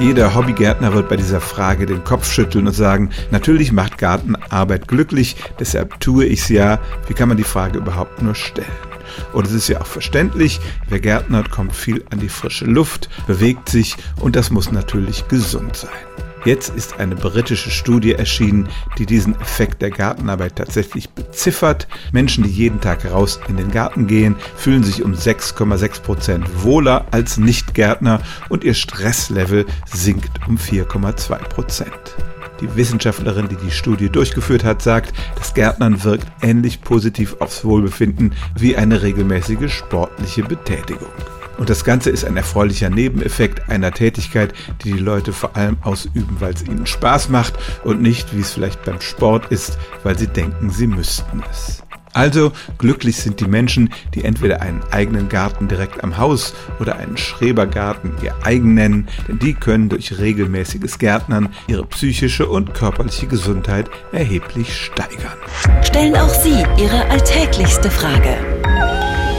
Jeder Hobbygärtner wird bei dieser Frage den Kopf schütteln und sagen, natürlich macht Gartenarbeit glücklich, deshalb tue ich's ja. Wie kann man die Frage überhaupt nur stellen? Und es ist ja auch verständlich, wer gärtnert, kommt viel an die frische Luft, bewegt sich und das muss natürlich gesund sein. Jetzt ist eine britische Studie erschienen, die diesen Effekt der Gartenarbeit tatsächlich beziffert. Menschen, die jeden Tag raus in den Garten gehen, fühlen sich um 6,6 Prozent wohler als Nichtgärtner und ihr Stresslevel sinkt um 4,2 Prozent. Die Wissenschaftlerin, die die Studie durchgeführt hat, sagt, das Gärtnern wirkt ähnlich positiv aufs Wohlbefinden wie eine regelmäßige sportliche Betätigung. Und das Ganze ist ein erfreulicher Nebeneffekt einer Tätigkeit, die die Leute vor allem ausüben, weil es ihnen Spaß macht und nicht, wie es vielleicht beim Sport ist, weil sie denken, sie müssten es. Also glücklich sind die Menschen, die entweder einen eigenen Garten direkt am Haus oder einen Schrebergarten ihr eigen nennen, denn die können durch regelmäßiges Gärtnern ihre psychische und körperliche Gesundheit erheblich steigern. Stellen auch Sie Ihre alltäglichste Frage